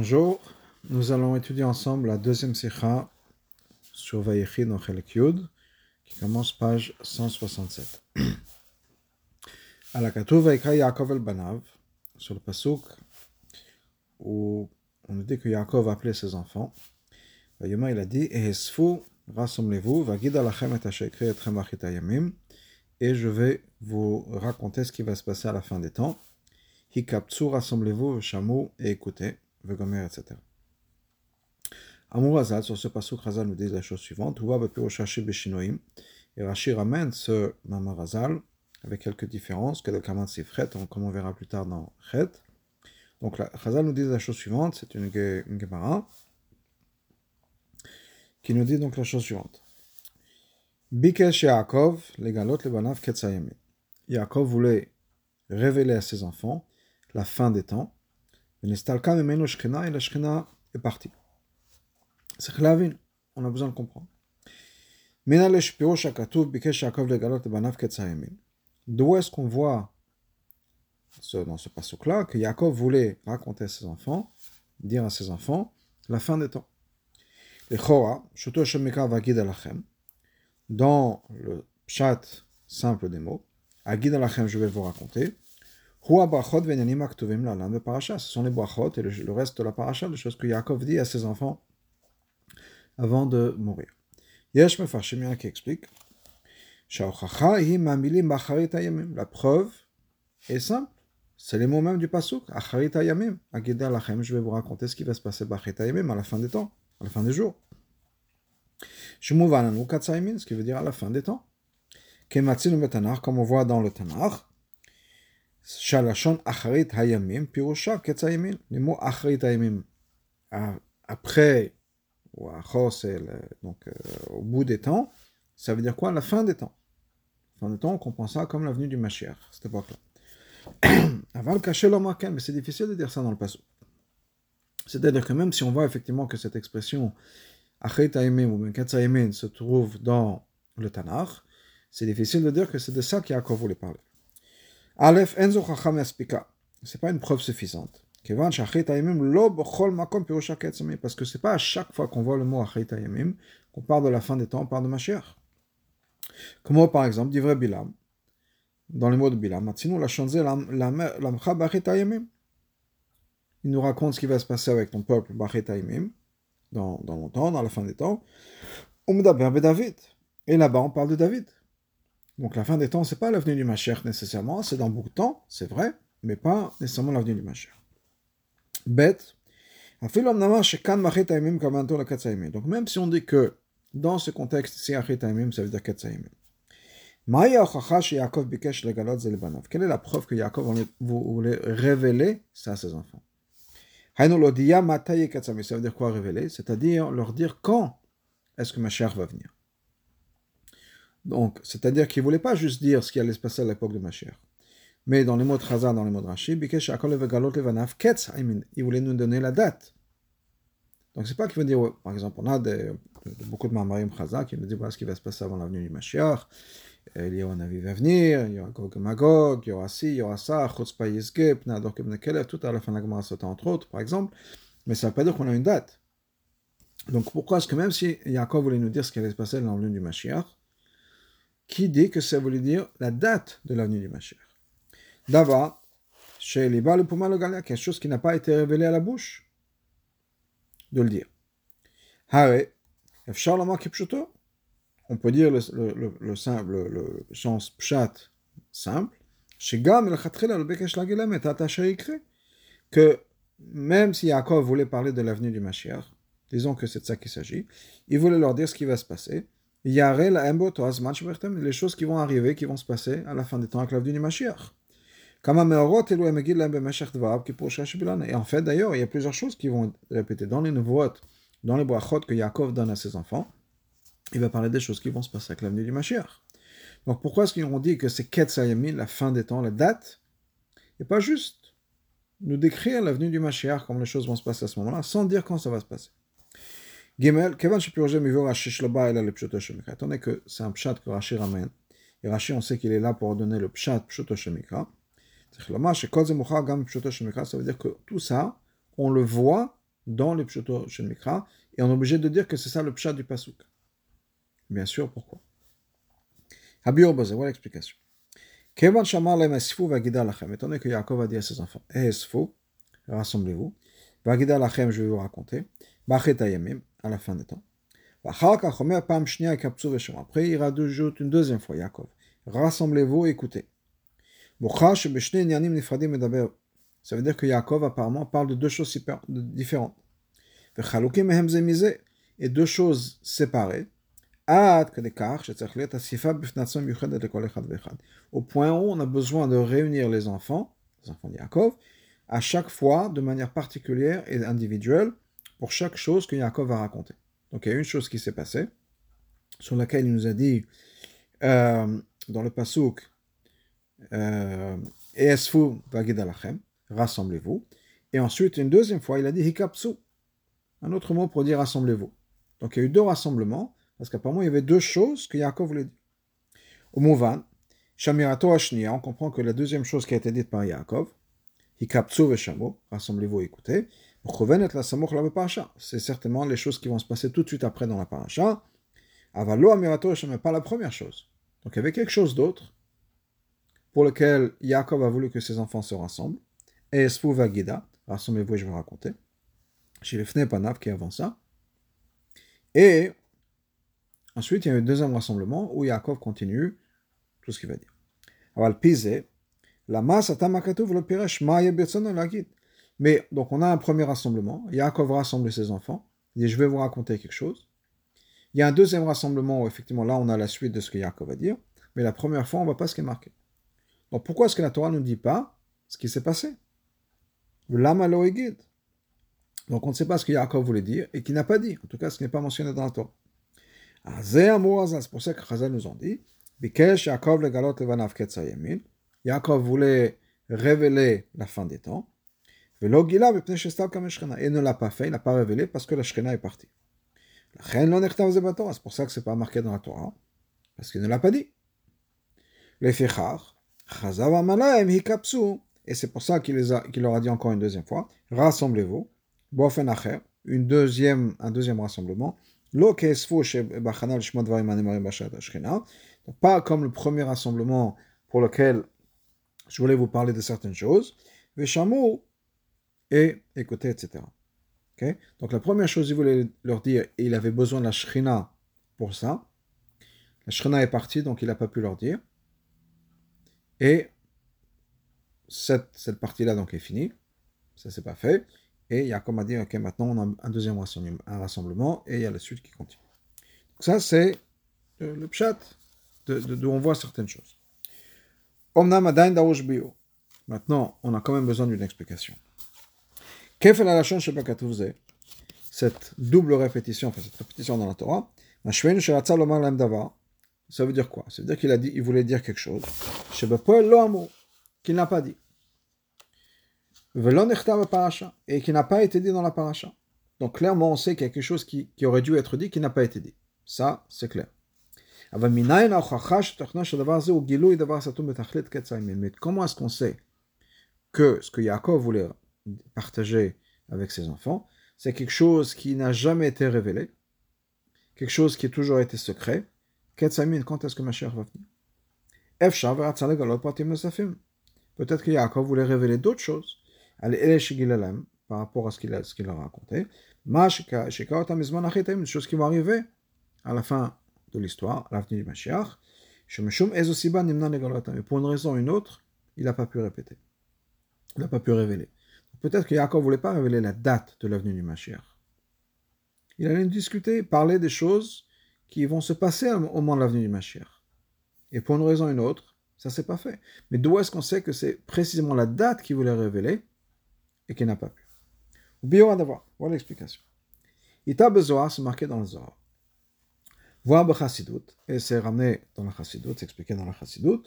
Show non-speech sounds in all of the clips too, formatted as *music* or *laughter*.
Bonjour, nous allons étudier ensemble la deuxième sikha sur Vayechi dans Chelek Yud, qui commence page 167. À la Katou Yaakov el Banav, sur le pasuk où on nous dit que Yaakov a appelé ses enfants. Vayoma il a dit Ehesfu, rassemblez-vous, et yamim, et je vais vous raconter ce qui va se passer à la fin des temps. Hikaptsu, rassemblez-vous, Shamu, et écoutez. Vegomer, etc. Amour Hazal, sur ce passage, Hazal nous dit la chose suivante. Et Rashi ramène ce Mamar Hazal avec quelques différences, que le Kaman Sifret, comme on verra plus tard dans Chet. Donc Hazal nous dit la chose suivante c'est une, Gemara qui nous dit donc la chose suivante Bikesh Yaakov, les galot, les. Yaakov voulait révéler à ses enfants la fin des temps et la est partie. C'est on a besoin de comprendre. D'où est-ce qu'on voit dans ce passage-là que Yaakov voulait raconter à ses enfants, dire à ses enfants, la fin des temps. Dans le chat simple des mots, je vais vous raconter, ce sont les brachot et le, reste de la paracha, les choses que Yaakov dit à ses enfants avant de mourir. Yesh Mefarshim, qui explique La preuve est simple. C'est les mots même du pasuk. Je vais vous raconter ce qui va se passer à la fin des temps, à la fin des jours. ce qui veut dire à la fin des temps. Comme on voit dans le Tanakh, Acharit Hayamim, après, ou Achor, c'est donc au bout des temps, ça veut dire quoi? La fin des temps. La fin des temps, on comprend ça comme l'avenue du Mashiach, cette époque-là. *clears throat* Aval caché l'homme mais c'est difficile de dire ça dans le passé. C'est-à-dire que même si on voit effectivement que cette expression Hayamim ou Ketzayamin se trouve dans le Tanakh, c'est difficile de dire que c'est de ça qu'Yaakov voulait parler. Aleph, Enzo Chacham C'est pas une preuve suffisante. Parce que c'est pas à chaque fois qu'on voit le mot Achit Ayamim qu'on parle de la fin des temps, on parle de Mashiach. Comme par exemple, dit vrai Bilam, dans les mots de Bilam, il nous raconte ce qui va se passer avec ton peuple, Bachit Ayamim, dans, dans longtemps, dans la fin des temps. David. Et là-bas, on parle de David. Donc la fin des temps, c'est pas l'avenue du Mashiach nécessairement, c'est dans beaucoup de temps, c'est vrai, mais pas nécessairement l'avenue du Mashiach. Bête. Donc même si on dit que dans ce contexte, c'est Achit ça veut dire Ketzaimim. Quelle est la preuve que Yaakov voulait révéler ça à ses enfants? Ça veut dire quoi révéler? C'est-à-dire leur dire quand est-ce que Mashiach va venir. Donc, c'est-à-dire qu'il ne voulait pas juste dire ce qui allait se passer à l'époque de Mashiach. Mais dans les mots de Chazar, dans les mots de Rashi, il voulait nous donner la date. Donc, c'est pas qu'il veut dire, par exemple, on a beaucoup de Mamarim Chazar qui nous disent voilà ce qui va se passer avant l'avenue du Mashiach. Il y a un avis va venir, il y aura Gog Magog, il y aura ci, il y aura ça, Chutzpah Yizge, Pnador Kebnekelev, tout à la fin de la Gemara entre autres, par exemple. Mais ça ne veut pas dire qu'on a une date. Donc pourquoi est-ce que même si Yaakov voulait nous dire ce qui allait se passer dans l'avenue du Mashiach, qui dit que ça voulait dire la date de l'avenue du Mashiach. D'abord, chez les le Puma le quelque chose qui n'a pas été révélé à la bouche, de le dire. Hare, on peut dire le, le, le, simple, le, sens pshat simple, que même si Yaakov voulait parler de l'avenue du Mashiach, disons que c'est de ça qu'il s'agit, il voulait leur dire ce qui va se passer, les choses qui vont arriver, qui vont se passer à la fin des temps avec l'avenue du Mashiach. Et en fait, d'ailleurs, il y a plusieurs choses qui vont être répétées dans les nouveaux dans les brachot que Yaakov donne à ses enfants. Il va parler des choses qui vont se passer avec l'avenue du Mashiach. Donc pourquoi est-ce qu'ils ont dit que c'est Ketsayamin, la fin des temps, la date? Et pas juste nous décrire l'avenue du Mashiach, comme les choses vont se passer à ce moment-là, sans dire quand ça va se passer. Gimel, Kevan Shapirogem Mivor Rashi Shloba Ela le Pshoto Shemikra. Étant donné que c'est un Pshat que Rashi ramène, et Rashi, on sait qu'il est là pour donner le Pshat Pshoto Shemikra. Ça veut dire que tout ça, on le voit dans le pshuto et on est obligé de dire que c'est ça le pshat du pasuk. Bien sûr, pourquoi? Habir Boze, voilà l'explication. Kevan Shamar Lem Esfu Vagida Lachem, étant donné que Yaakov a dit à ses enfants, Esfu, rassemblez-vous, Vagida Lachem, je vais vous raconter, Bachet Ayamim, à la fin des temps. Après, il rajoute une deuxième fois, Yaakov. Rassemblez-vous, écoutez. Ça veut dire que Yaakov apparemment parle de deux choses différentes. Et deux choses séparées. Au point où on a besoin de réunir les enfants, les enfants de Yaakov, à chaque fois de manière particulière et individuelle pour chaque chose que Yaakov va raconter. Donc il y a une chose qui s'est passée, sur laquelle il nous a dit euh, dans le Pasuk, euh, Esfu vagidalachem, rassemblez-vous. Et ensuite, une deuxième fois, il a dit Hikapsu, un autre mot pour dire rassemblez-vous. Donc il y a eu deux rassemblements, parce qu'apparemment il y avait deux choses que Yaakov voulait dire. Au Mouvan, Shamirato Ashnia, on comprend que la deuxième chose qui a été dite par Yaakov, Hikapsu veshamo, rassemblez-vous, écoutez, c'est certainement les choses qui vont se passer tout de suite après dans la paracha. Avalo Amirato mais pas la première chose. Donc il y avait quelque chose d'autre pour lequel Yaakov a voulu que ses enfants se rassemblent. Et Esfu Vagida, rassemblez-vous, je vais raconter. Chez les Fnepanav qui avant ça. Et ensuite, il y a eu un deuxième rassemblement où Yaakov continue tout ce qu'il va dire. Aval Pise, la masse Atamakatov le Piresh, Maya la guide. Mais donc on a un premier rassemblement, Yaakov rassemble ses enfants, il dit je vais vous raconter quelque chose. Il y a un deuxième rassemblement où effectivement là on a la suite de ce que Yaakov va dire, mais la première fois on ne voit pas ce qui est marqué. Donc pourquoi est-ce que la Torah ne nous dit pas ce qui s'est passé? Guide. Donc on ne sait pas ce que Yaakov voulait dire et qui n'a pas dit, en tout cas ce n'est pas mentionné dans la Torah. Ah, c'est pour ça que Chazal nous en dit Yaakov voulait révéler la fin des temps. Et ne l'a pas fait, il n'a pas révélé parce que la Shekhinah est partie. C'est pour ça que ce n'est pas marqué dans la Torah, parce qu'il ne l'a pas dit. Les et c'est pour ça qu'il leur a dit encore une deuxième fois, rassemblez-vous, une deuxième, un deuxième rassemblement, pas comme le premier rassemblement pour lequel je voulais vous parler de certaines choses, et écouter, etc. Donc la première chose qu'il voulait leur dire, il avait besoin de la shrina pour ça. La shrina est partie, donc il n'a pas pu leur dire. Et cette, cette partie-là donc est finie. Ça c'est pas fait. Et il y a dire, ok, maintenant on a un deuxième rassemblement, un rassemblement et il y a la suite qui continue. Donc ça c'est le, pshat d'où on voit certaines choses. Maintenant, on a quand même besoin d'une explication. Cette double répétition, dans la Torah, ça veut dire quoi? Ça veut dire qu'il a dit, il voulait dire quelque chose, qu'il n'a pas dit. Donc clairement, on sait qu'il y a quelque chose qui, aurait dû être dit, qui n'a pas été dit. Ça, c'est clair. Comment est-ce qu'on sait que ce que Yaakov voulait partager avec ses enfants, c'est quelque chose qui n'a jamais été révélé, quelque chose qui a toujours été secret. Quand est-ce que ma chère va venir? Peut-être que Yaakov voulait révéler d'autres choses par rapport à ce qu'il a, a, raconté. Une chose qui va arriver à la fin de l'histoire, à l'avenir du Mashiach. Pour une raison ou une autre, il n'a pas pu répéter. Il n'a pas pu révéler. Peut-être que Yaakov ne voulait pas révéler la date de l'avenue du Mashiach. Il allait discuter, parler des choses qui vont se passer au moment de l'avenue du Mashiach. Et pour une raison ou une autre, ça ne s'est pas fait. Mais d'où est-ce qu'on sait que c'est précisément la date qu'il voulait révéler et qu'il n'a pas pu? Oublions d'avoir. Voilà l'explication. Ita Bezoar, c'est marqué dans le Zohar. Voir Bechassidut, et c'est ramené dans la Chassidut, c'est expliqué dans la Chassidut.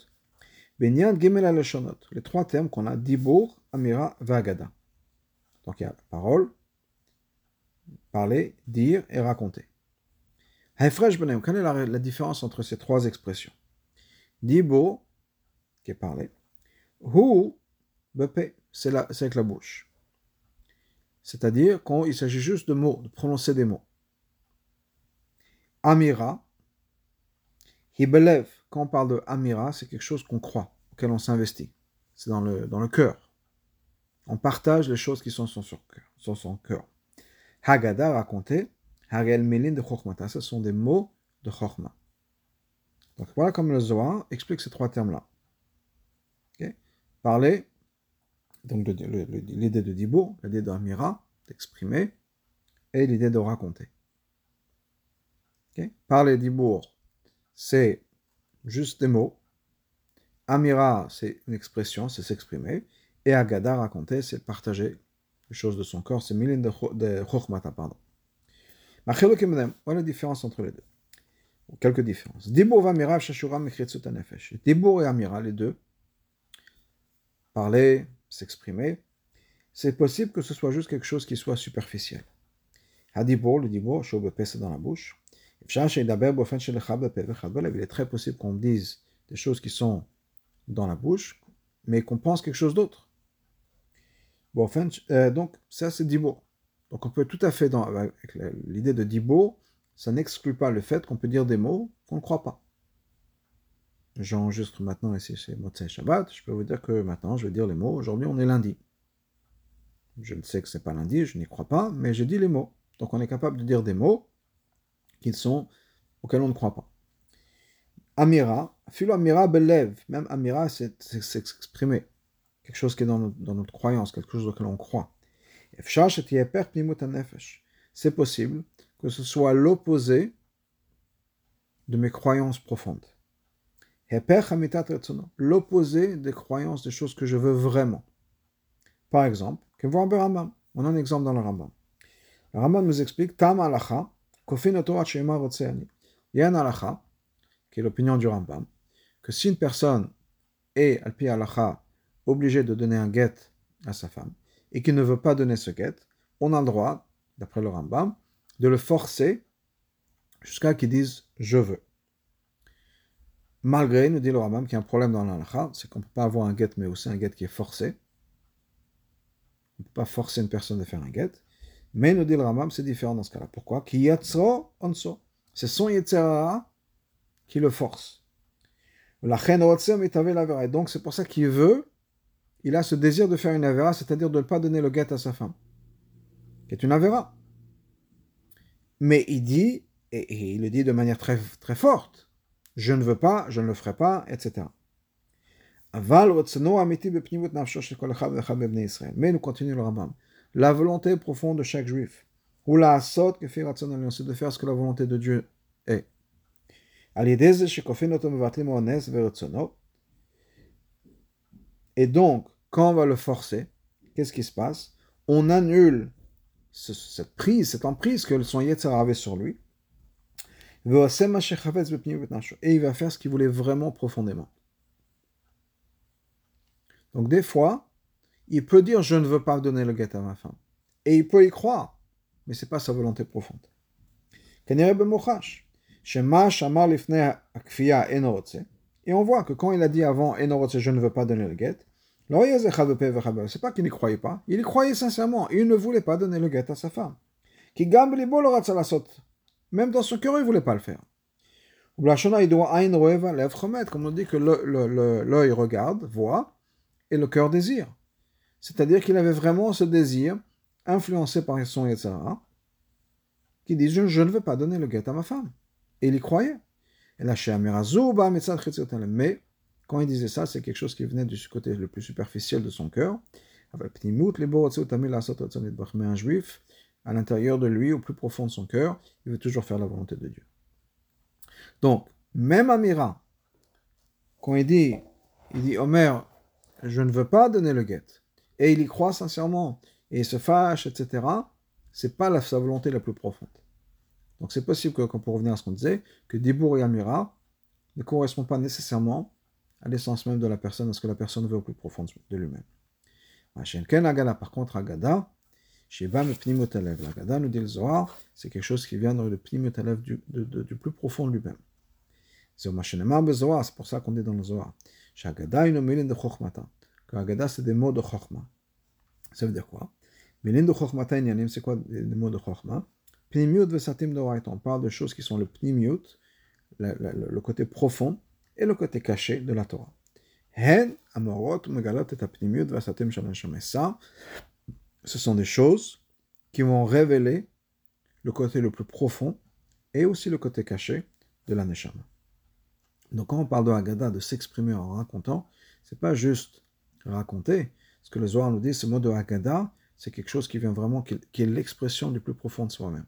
Benyan Gimel les trois termes qu'on a, Dibour, Amira, Vagada. Donc il y a parole, parler, dire et raconter. Haifresh Benem, quelle est la, différence entre ces trois expressions? Dibo, qui est parler, Hu, Bepe, c'est avec la bouche. c'est-à-dire quand il s'agit juste de mots, de prononcer des mots. Amira, Hibelev, quand on parle de Amira, c'est quelque chose qu'on croit, auquel on s'investit. C'est dans le, dans le cœur. On partage les choses qui sont sur son cœur. Sur son Hagel Melin de Chokhmata, ce sont des mots de Chokhma. Donc voilà comme le Zohar explique ces trois termes-là. Parler, donc l'idée de Dibo, l'idée d'Amira, d'exprimer, et l'idée de raconter. Parler Dibour, c'est juste des mots. Amira, c'est une expression, c'est s'exprimer. Et Agada, raconter, c'est partager les choses de son corps. C'est Milin de Chokhmata, pardon. Voilà la différence entre les deux. Quelques différences. Shashura, Mechritzut Nefesh. Et Amira, les deux, parler, s'exprimer, c'est possible que ce soit juste quelque chose qui soit superficiel. Hadibour, le chaud c'est dans la bouche. Il est très possible qu'on dise des choses qui sont dans la bouche, mais qu'on pense quelque chose d'autre. Bon, euh, donc, ça, c'est Dibo. Donc, on peut tout à fait, avec l'idée de Dibo, ça n'exclut pas le fait qu'on peut dire des mots qu'on ne croit pas. J'enregistre maintenant ici chez Motsai Shabbat. Je peux vous dire que maintenant, je vais dire les mots. Aujourd'hui, on est lundi. Je ne sais que c'est pas lundi, je n'y crois pas, mais j'ai dit les mots. Donc, on est capable de dire des mots qui sont, auxquels on ne croit pas. Amira, philo Amira même Amira, c'est s'exprimer. Quelque chose qui est dans notre, croyance, quelque chose auquel on croit. C'est possible que ce soit l'opposé de mes croyances profondes. L'opposé des croyances, des choses que je veux vraiment. Par exemple, on a un exemple dans le Rambam. Le Rambam nous explique Tam alacha, il y a un halakha, qui est l'opinion du Rambam, que si une personne est, alpi halakha, obligée de donner un guet à sa femme, et qu'il ne veut pas donner ce guet, on a le droit, d'après le Rambam, de le forcer jusqu'à qu'il dise je veux. Malgré, nous dit le Rambam, qu'il y a un problème dans l'halakha, c'est qu'on ne peut pas avoir un guet, mais aussi un guet qui est forcé. On ne peut pas forcer une personne de faire un guet. Mais nous dit le Rambam, c'est différent dans ce cas-là. Pourquoi? C'est son Yetzerara qui le force. Donc c'est pour ça qu'il veut, il a ce désir de faire une Avera, c'est-à-dire de ne pas donner le guet à sa femme. Qui est une Avera. Mais il dit, et, il le dit de manière très, très forte, je ne veux pas, je ne le ferai pas, etc. Mais nous continuons le Rambam la volonté profonde de chaque juif. Ou la que fait c'est de faire ce que la volonté de Dieu est. Et donc, quand on va le forcer, qu'est-ce qui se passe? On annule cette prise, cette emprise que son Yetzirah avait sur lui. Et il va faire ce qu'il voulait vraiment profondément. Donc des fois, il peut dire je ne veux pas donner le guet à ma femme. Et il peut y croire, mais ce n'est pas sa volonté profonde. Et on voit que quand il a dit avant je ne veux pas donner le guet, c'est pas qu'il n'y croyait pas, il y croyait sincèrement, il ne voulait pas donner le guet à sa femme. Même dans son cœur, il ne voulait pas le faire. Comme on dit que l'œil regarde, voit, et le cœur désire. C'est-à-dire qu'il avait vraiment ce désir, influencé par son Yetzara, qui dit je, ne veux pas donner le guet à ma femme. Et il y croyait. La Mais quand il disait ça, c'est quelque chose qui venait du côté le plus superficiel de son cœur. Mais un juif, à l'intérieur de lui, au plus profond de son cœur, il veut toujours faire la volonté de Dieu. Donc, même Amira, quand il dit, il dit, Omer, je ne veux pas donner le guet, et il y croit sincèrement, et il se fâche, etc., c'est pas sa volonté la plus profonde. Donc c'est possible que, pour revenir à ce qu'on disait, que Dibour et Amira ne correspondent pas nécessairement à l'essence même de la personne, à ce que la personne veut au plus profond de lui-même. Par contre, Agada, L'Agada nous dit le Zohar, c'est quelque chose qui vient du Pnimotalev du, du plus profond de lui-même. C'est pour ça qu'on dit dans le Zohar. Agada, une de Chokhmata que Agada, c'est des mots de Chokhmah. Ça veut dire quoi? Milindu chokhmata inyanim, c'est quoi les mots de chokhma Pnimiut vesatim doraita. On parle de choses qui sont le pnimiut, le, le, côté profond, et le côté caché de la Torah. Hen amorot et. Ça, ce sont des choses qui vont révéler le côté le plus profond et aussi le côté caché de la neshama. Donc quand on parle de Haggadah, de s'exprimer en racontant, c'est pas juste raconter. Ce que le Zohar nous dit, ce mot de Haggadah, c'est quelque chose qui vient vraiment, qui est l'expression du plus profond de soi-même.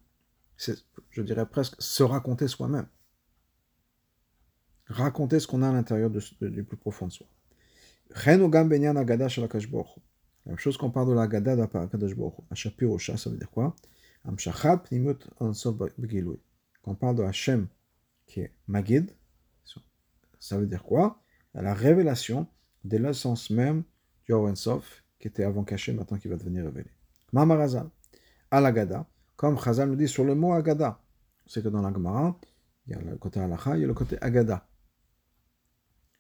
Je dirais presque, se raconter soi-même. Raconter ce qu'on a à l'intérieur du plus profond de soi. La même chose qu'on parle de la Haggadah d'Akadosh Baruch Hu. Ashapirosha, ça veut dire quoi? Amshachat pnimut ansov begilui. Quand on parle de Hachem, qui est Magid, ça veut dire quoi? La révélation de l'essence même du Sof, qui était avant caché, maintenant qui va devenir révélé. Mamarazal, al comme Chazal nous dit sur le mot Agada. C'est que dans la Gemara, il y a le côté Alacha, il y a le côté Agada,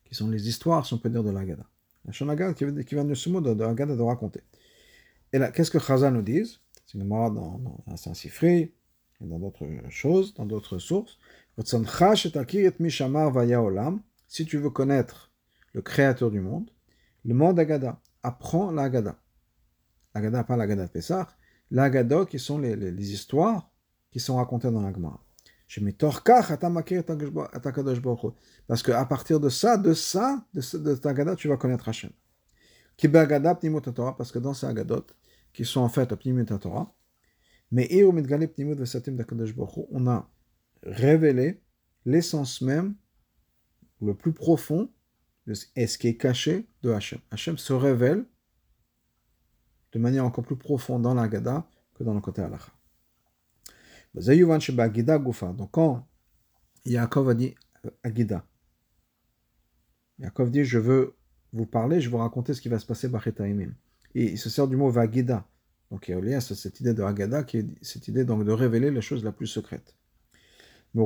qui sont les histoires, si on peut dire, de l'Agada. La Shonagad qui, qui vient de ce mot de, de Agada de raconter. Et là, qu'est-ce que Chazal nous dit C'est une Gemara dans, dans Saint-Sifri, et dans d'autres choses, dans d'autres sources. Si tu veux connaître le créateur du monde, le monde Agada, apprends l'Agada. L'Agada, pas l'Agada de Pessah, l'Agada qui sont les, histoires qui sont racontées dans l'Agmara. Parce qu'à partir de ça, de ça, de, de ta Agada, tu vas connaître Hachem. Parce que dans ces Agadot, qui sont en fait Pnimut Torah, mais on a révélé l'essence même, le plus profond, et ce qui est caché de Hachem. Hachem se révèle de manière encore plus profonde dans l'Agada que dans le côté halakha. Donc quand Yaakov a dit Agida, Yaakov dit Je veux vous parler, je veux raconter ce qui va se passer. Et il se sert du mot Vagida. Donc il y a lien cette idée de Agada, qui est cette idée donc de révéler les choses la plus secrète. La.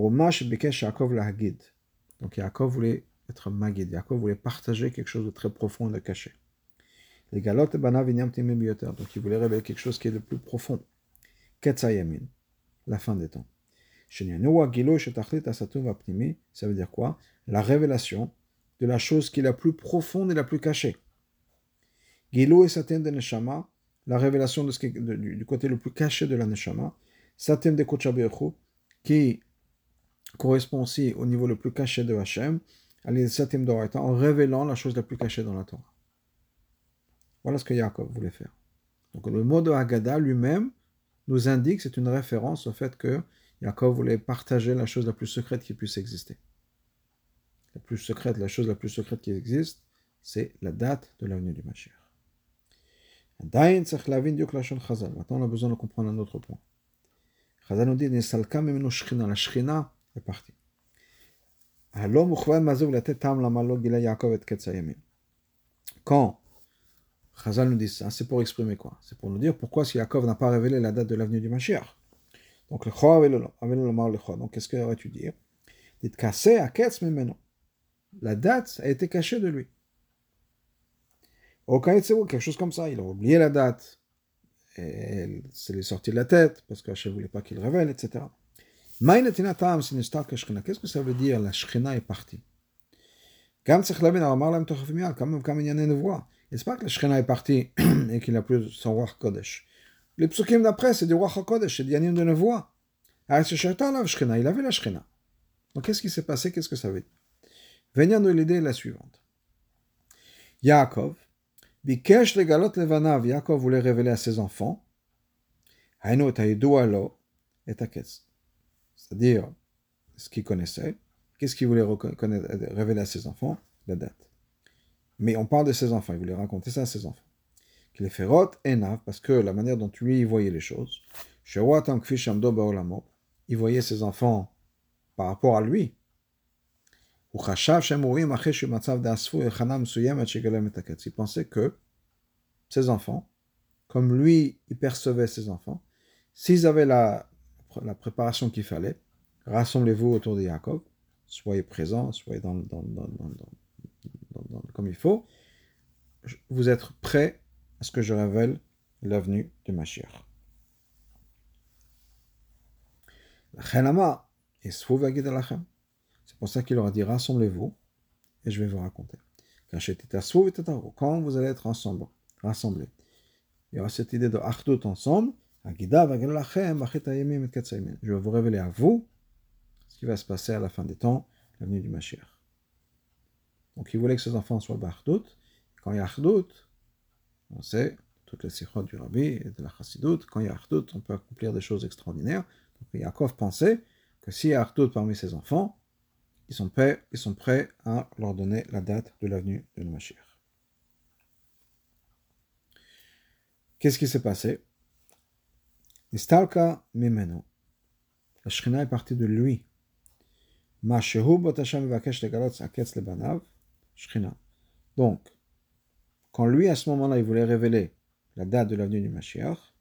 Donc Yaakov voulait être Magid. Yaakov voulait partager quelque chose de très profond et de caché. Les galotes banav Donc il voulait révéler quelque chose qui est le plus profond. Ketzayamin, la fin des temps. Ça veut dire quoi? La révélation de la chose qui est la plus profonde et la plus cachée. Gilo et Satem de Neshama, la révélation du, côté le plus caché de la Neshama. Satem de Kochabechu, qui correspond aussi au niveau le plus caché de Hachem, en révélant la chose la plus cachée dans la Torah. Voilà ce que Yaakov voulait faire. Donc le mot de Haggadah lui-même nous indique, c'est une référence au fait que Yaakov voulait partager la chose la plus secrète qui puisse exister. La plus secrète, la chose la plus secrète qui existe, c'est la date de l'avenue du Mashiach. Maintenant, on a besoin de comprendre un autre point. Chazal nous dit, la Shrina est partie. Quand Chazal nous dit ça, c'est pour exprimer quoi C'est pour nous dire pourquoi si Yaakov n'a pas révélé la date de l'avenue du Mashiach. Donc le Donc qu'est-ce que vas-tu dire Dites cassé à Ketz maintenant. La date a été cachée de lui. Au quelque chose comme ça, il a oublié la date. Et c'est lui sorti de la tête parce qu'Hachem ne voulait pas qu'il révèle, etc. Qu'est-ce que ça veut dire? La Shekhinah est partie Quand c'est pas que la est partie *clears throat* et qu'il n'a plus son roi Kodesh? Les psukim d'après, c'est du roi Kodesh, c'est Yanim de Nevoa. Alors, c'est la il avait la Shekhinah. Donc, qu'est-ce qui s'est passé? Qu'est-ce que ça veut dire? Venir de l'idée la suivante. Yaakov, Bikesh legalot levanav, Yaakov voulait révéler à ses enfants, Haino et taketz c'est-à-dire ce qu'il connaissait. Qu'est-ce qu'il voulait révéler à ses enfants? La date. Mais on parle de ses enfants, il voulait raconter ça à ses enfants. Qu'il est férote et parce que la manière dont lui voyait les choses, il voyait ses enfants par rapport à lui. Il pensait que ses enfants, comme lui, il percevait ses enfants, s'ils avaient la, la préparation qu'il fallait. Rassemblez-vous autour de Jacob, soyez présents, soyez dans, dans, dans, comme il faut. Vous êtes prêts à ce que je révèle la venue de Mashiach. C'est pour ça qu'il leur a dit rassemblez-vous et je vais vous raconter. Quand vous allez être ensemble, rassemblés, il y aura cette idée de Achdut ensemble. Je vais vous révéler à vous ce qui va se passer à la fin des temps, la venue du Mashiach. Donc il voulait que ses enfants soient Bachdut. Quand il y a Achdut, on sait, toutes les sikhot du Rabbi et de la Chassidut, quand il y a Achdut, on peut accomplir des choses extraordinaires. Donc Yaakov pensait que s'il y a Achdut parmi ses enfants, ils sont, prêts, ils sont prêts à leur donner la date de la venue de Mashiach. Qu'est-ce qui s'est passé? Istalka Mimeno. La Shrina est partie de lui. Donc, quand lui, à ce moment-là, il voulait révéler la date de l'avenue du Mashiach,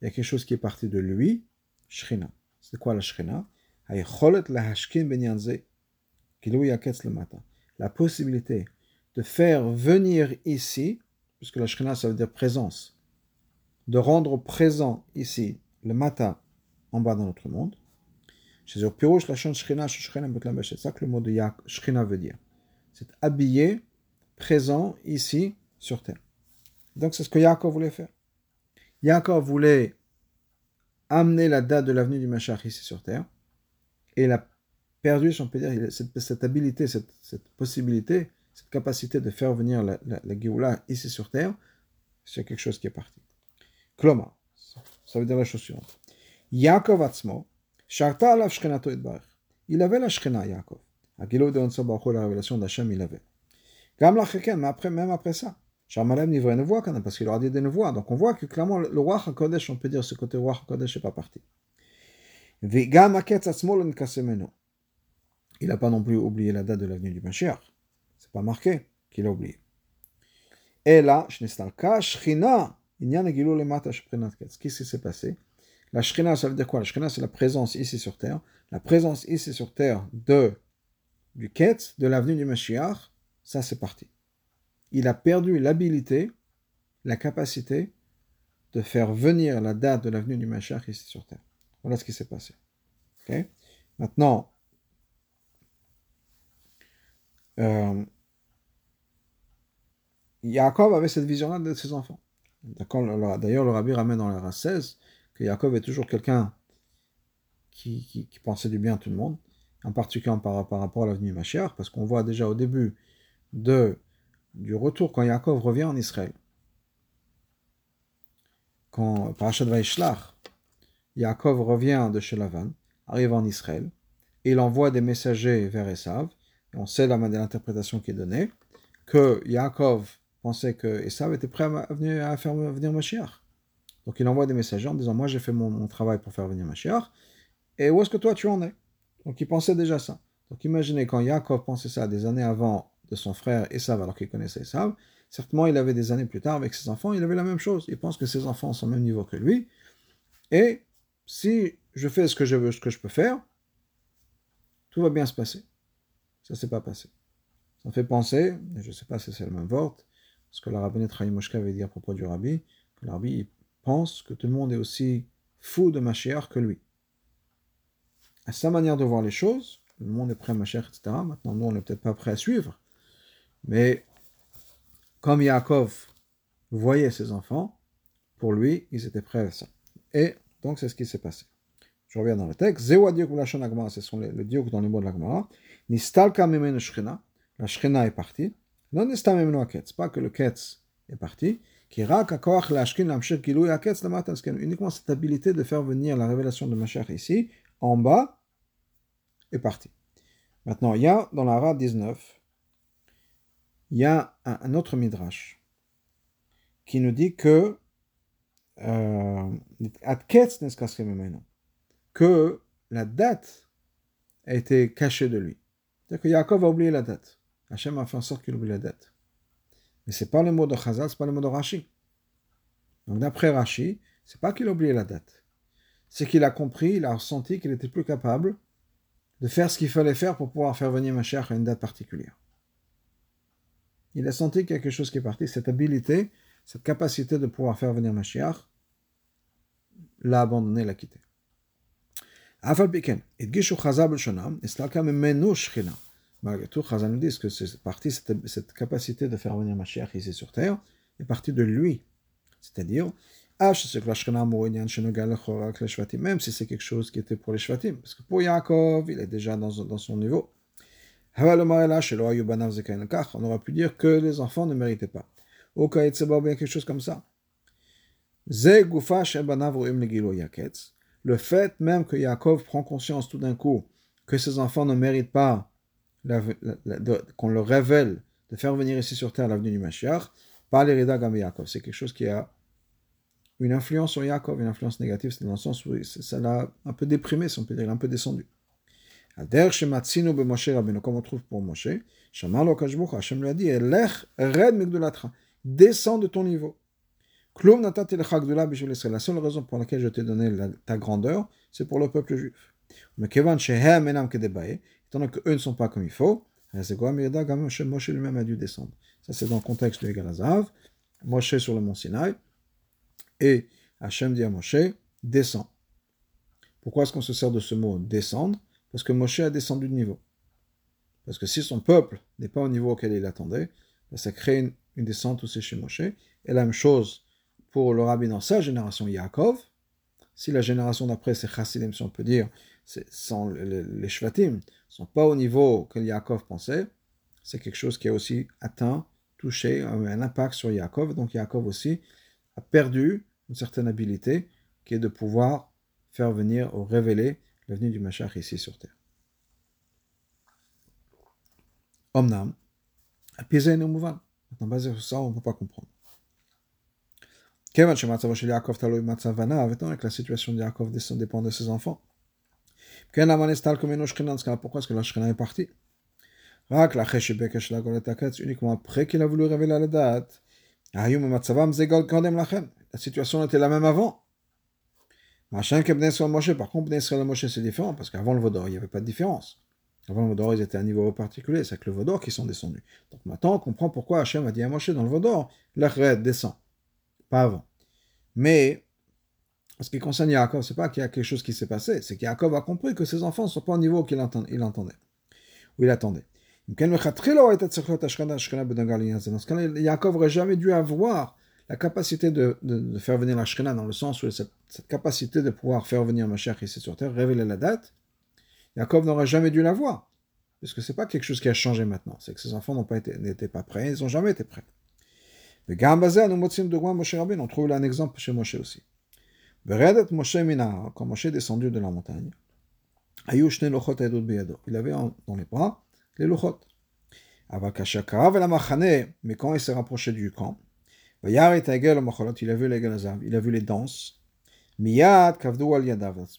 il y a quelque chose qui est parti de lui, Shrina. C'est quoi la Shrina La possibilité de faire venir ici, puisque la Shrina, ça veut dire présence, de rendre présent ici le matin en bas dans notre monde. C'est ça que le mot de Shrina veut dire. C'est habillé, présent ici sur terre. Donc c'est ce que Yaakov voulait faire. Yaakov voulait amener la date de l'avenue du Machach ici sur terre. Et il a perdu, si on peut dire, cette, cette habilité, cette, possibilité, cette capacité de faire venir la, la, la ici sur terre. C'est quelque chose qui est parti. Kloma. Ça veut dire la chose suivante. Yaakov Atzmo, Sharta alav. Il avait la shchena, Yaakov. De la révélation d'Hachem, il avait. Gam lacheken, mais après, même après ça. Sharmalem n'y une voix parce qu'il aura dit des voix. Donc on voit que clairement, le roi HaKodesh, on peut dire ce côté roi HaKodesh n'est pas parti. Il n'a pas non plus oublié la date de l'avenue du Mashiach. C'est pas marqué qu'il a oublié. Et là, Qu'est-ce qui s'est passé? La Shrina, ça veut dire quoi? La Shrina, c'est la présence ici sur terre. La présence ici sur terre de, du Ketz, de l'avenue du Mashiach, ça c'est parti. Il a perdu l'habilité, la capacité de faire venir la date de l'avenue du Mashiach ici sur terre. Voilà ce qui s'est passé. Maintenant, euh, Yaakov avait cette vision-là de ses enfants. D'ailleurs, le rabbi ramène dans la 16 que Yaakov est toujours quelqu'un qui, pensait du bien à tout le monde, en particulier par, rapport à l'avenue Mashiach, parce qu'on voit déjà au début du retour, quand Yaakov revient en Israël, quand Parashat Vaishlach, Yaakov revient de chez Lavan, arrive en Israël, et il envoie des messagers vers Esav, et on sait l'interprétation qui est donnée, que Yaakov pensait que Esav était prêt à, venir, à faire venir Mashiach. Donc il envoie des messagers en disant Moi j'ai fait mon, travail pour faire venir Mashiach, et où est-ce que toi tu en es? Donc il pensait déjà ça. Donc imaginez quand Yaakov pensait ça des années avant de son frère Esav, alors qu'il connaissait Esav, certainement il avait des années plus tard avec ses enfants, il avait la même chose. Il pense que ses enfants sont au même niveau que lui, et si je fais ce que je veux, ce que je peux faire, tout va bien se passer. Ça s'est pas passé. Ça fait penser, je ne sais pas si c'est le même word, ce que la rabbinette Chaim avait dit à propos du rabbi, que le rabbi pense que tout le monde est aussi fou de Mashiach que lui. À sa manière de voir les choses, le monde est prêt à Mashiach, etc. Maintenant, nous, on n'est peut-être pas prêt à suivre. Mais comme Yaakov voyait ses enfants, pour lui, ils étaient prêts à ça. Et donc, c'est ce qui s'est passé. Je reviens dans le texte. Zewa la ce sont le diok dans les mots de la Gemara. Nistalka memenu shchina. La shchina est partie. Non n'est pas que le ketz est parti, qui uniquement cette habilité de faire venir la révélation de Mashiach ici, en bas, est parti. Maintenant, il y a dans la Ra 19, il y a un, autre midrash qui nous dit que euh, que la date a été cachée de lui. C'est-à-dire que Yaakov a oublié la date. Hachem a fait en sorte qu'il oublie la dette. Mais ce n'est pas le mot de Chazal, ce n'est pas le mot de Rashi. Donc d'après Rashi, c'est pas qu'il a oublié la dette. C'est qu'il a compris, il a ressenti qu'il était plus capable de faire ce qu'il fallait faire pour pouvoir faire venir ma chère à une date particulière. Il a senti quelque chose qui est parti, cette habilité, cette capacité de pouvoir faire venir Mashiach, l'a abandonné, l'a quitté. Malgré tout, Chazal nous dit que cette, cette capacité de faire venir Mashiach ici sur terre, est partie de lui. C'est-à-dire, même si c'est quelque chose qui était pour les Shvatim, parce que pour Yaakov, il est déjà dans, dans son niveau. On aurait pu dire que les enfants ne méritaient pas. Ou bien quelque chose comme ça. Le fait même que Yaakov prend conscience tout d'un coup que ses enfants ne méritent pas qu'on leur révèle de faire venir ici sur terre l'avenue du Mashiach, par les Gam Yaakov. C'est quelque chose qui a une influence sur Yaakov, une influence négative, c'est dans le sens où ça l'a un peu déprimé, si on peut dire, un peu descendu. Comme on trouve pour Moshe, Hashem lui a dit, descends de ton niveau. La seule raison pour laquelle je t'ai donné ta grandeur, c'est pour le peuple juif. Mais étant donné qu'eux ne sont pas comme il faut, Moshe lui-même a dû descendre. Ça, c'est dans le contexte de Egalazav, Moshe sur le mont Sinaï, et Hachem dit à Moshe, descends. Pourquoi est-ce qu'on se sert de ce mot descendre? Parce que Moshe a descendu de niveau. Parce que si son peuple n'est pas au niveau auquel il attendait, ben, ça crée une, descente aussi chez Moshe. Et la même chose pour le rabbi dans sa génération Yaakov. Si la génération d'après, c'est Chassidim, si on peut dire, sans les, les Shvatim, ne sont pas au niveau que Yaakov pensait, c'est quelque chose qui a aussi atteint, touché, un impact sur Yaakov. Donc Yaakov aussi a perdu une certaine habilité qui est de pouvoir faire venir ou révéler l'avenue du Machach ici sur terre. Omnam, Maintenant, basé sur ça, on ne peut pas comprendre. Étant que la situation de Yaakov dépend de ses enfants. Pourquoi est-ce que la est partie? Uniquement après qu'il a voulu révéler la date. La situation était la même avant. Par contre, Israël Moshe, c'est différent, parce qu'avant le Vaudor, il n'y avait pas de différence. Avant le Vaudor, ils étaient à un niveau particulier, c'est avec le Vaudor qui sont descendus. Donc maintenant, on comprend pourquoi Hachem a dit à Moshe dans le Vaudor, l'Achred descend. Pas avant. Mais, ce qui concerne Yaakov, c'est pas qu'il y a quelque chose qui s'est passé, c'est qu'Yaakov a compris que ses enfants ne sont pas au niveau qu'il entendait, où il attendait. Dans Yaakov n'aurait jamais dû avoir la capacité de, faire venir la Shekhinah, dans le sens où cette, capacité de pouvoir faire venir Mashiach ici sur terre, révéler la date, Yaakov n'aurait jamais dû l'avoir. Parce que ce n'est pas quelque chose qui a changé maintenant. C'est que ses enfants n'ont pas été, n'étaient pas prêts, ils n'ont jamais été prêts. Nous de on trouve un exemple chez Moshe aussi. Moshe quand Moshe est descendu de la montagne, il avait dans les bras les lochot. Mais quand il s'est rapproché du camp, il a vu les il a vu les danses.